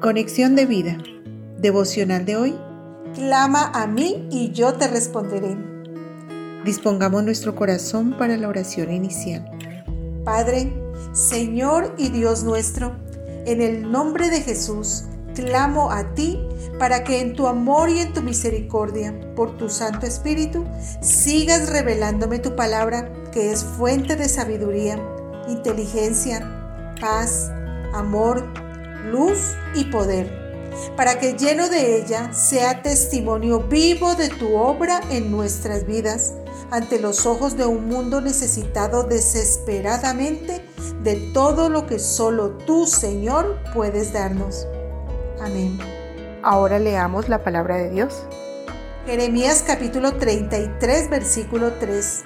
Conexión de vida. Devocional de hoy. Clama a mí y yo te responderé. Dispongamos nuestro corazón para la oración inicial. Padre, Señor y Dios nuestro, en el nombre de Jesús, clamo a ti para que en tu amor y en tu misericordia, por tu Santo Espíritu, sigas revelándome tu palabra, que es fuente de sabiduría, inteligencia, paz, amor, luz y poder, para que lleno de ella sea testimonio vivo de tu obra en nuestras vidas, ante los ojos de un mundo necesitado desesperadamente de todo lo que solo tú, Señor, puedes darnos. Amén. Ahora leamos la palabra de Dios. Jeremías capítulo 33, versículo 3.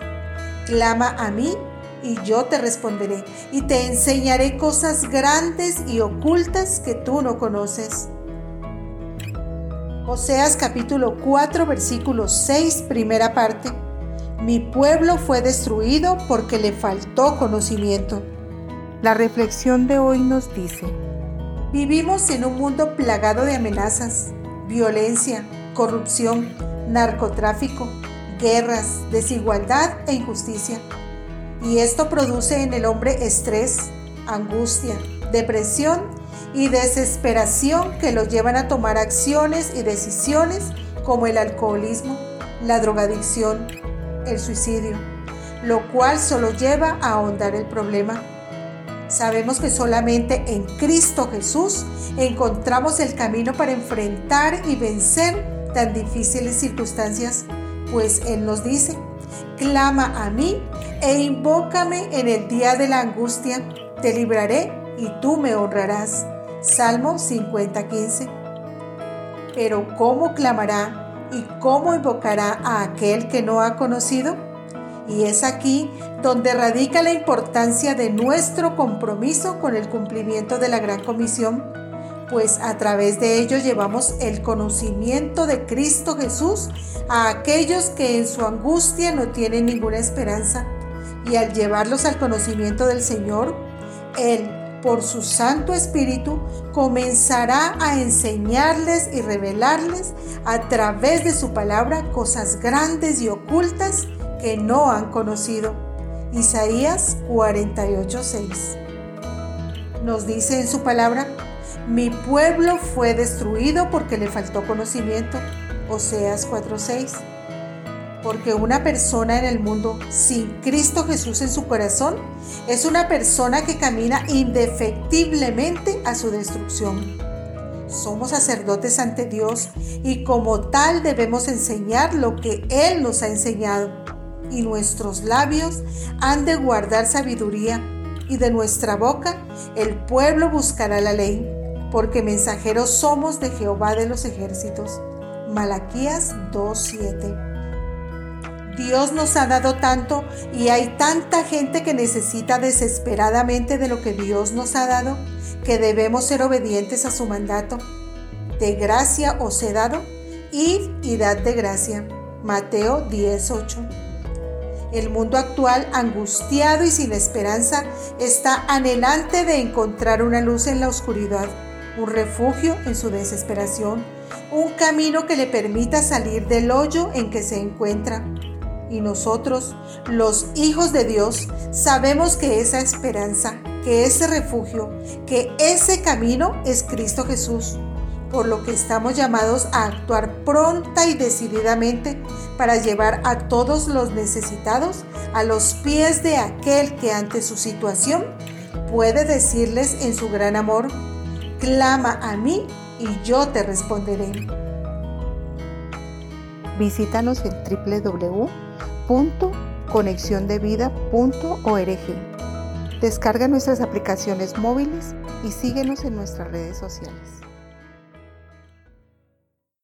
Clama a mí y yo te responderé, y te enseñaré cosas grandes y ocultas que tú no conoces. Oseas capítulo 4 versículo 6 primera parte. Mi pueblo fue destruido porque le faltó conocimiento. La reflexión de hoy nos dice, Vivimos en un mundo plagado de amenazas, violencia, corrupción, narcotráfico, guerras, desigualdad e injusticia y esto produce en el hombre estrés, angustia, depresión y desesperación que lo llevan a tomar acciones y decisiones como el alcoholismo, la drogadicción, el suicidio, lo cual solo lleva a ahondar el problema. Sabemos que solamente en Cristo Jesús encontramos el camino para enfrentar y vencer tan difíciles circunstancias, pues Él nos dice, clama a mí e invócame en el día de la angustia, te libraré y tú me honrarás. Salmo 50:15. Pero ¿cómo clamará y cómo invocará a aquel que no ha conocido? Y es aquí donde radica la importancia de nuestro compromiso con el cumplimiento de la gran comisión, pues a través de ello llevamos el conocimiento de Cristo Jesús a aquellos que en su angustia no tienen ninguna esperanza y al llevarlos al conocimiento del Señor, Él, por su Santo Espíritu, comenzará a enseñarles y revelarles a través de su palabra cosas grandes y ocultas que no han conocido. Isaías 48:6 nos dice en su palabra, mi pueblo fue destruido porque le faltó conocimiento. Oseas 4:6 porque una persona en el mundo sin Cristo Jesús en su corazón es una persona que camina indefectiblemente a su destrucción. Somos sacerdotes ante Dios y como tal debemos enseñar lo que Él nos ha enseñado. Y nuestros labios han de guardar sabiduría y de nuestra boca el pueblo buscará la ley, porque mensajeros somos de Jehová de los ejércitos. Malaquías 2.7 Dios nos ha dado tanto y hay tanta gente que necesita desesperadamente de lo que Dios nos ha dado que debemos ser obedientes a su mandato. De gracia os he dado, id y dad de gracia. Mateo 10:8. El mundo actual, angustiado y sin esperanza, está anhelante de encontrar una luz en la oscuridad, un refugio en su desesperación, un camino que le permita salir del hoyo en que se encuentra. Y nosotros, los hijos de Dios, sabemos que esa esperanza, que ese refugio, que ese camino es Cristo Jesús, por lo que estamos llamados a actuar pronta y decididamente para llevar a todos los necesitados a los pies de aquel que ante su situación puede decirles en su gran amor, clama a mí y yo te responderé. Visítanos en www.conexiondevida.org. Descarga nuestras aplicaciones móviles y síguenos en nuestras redes sociales.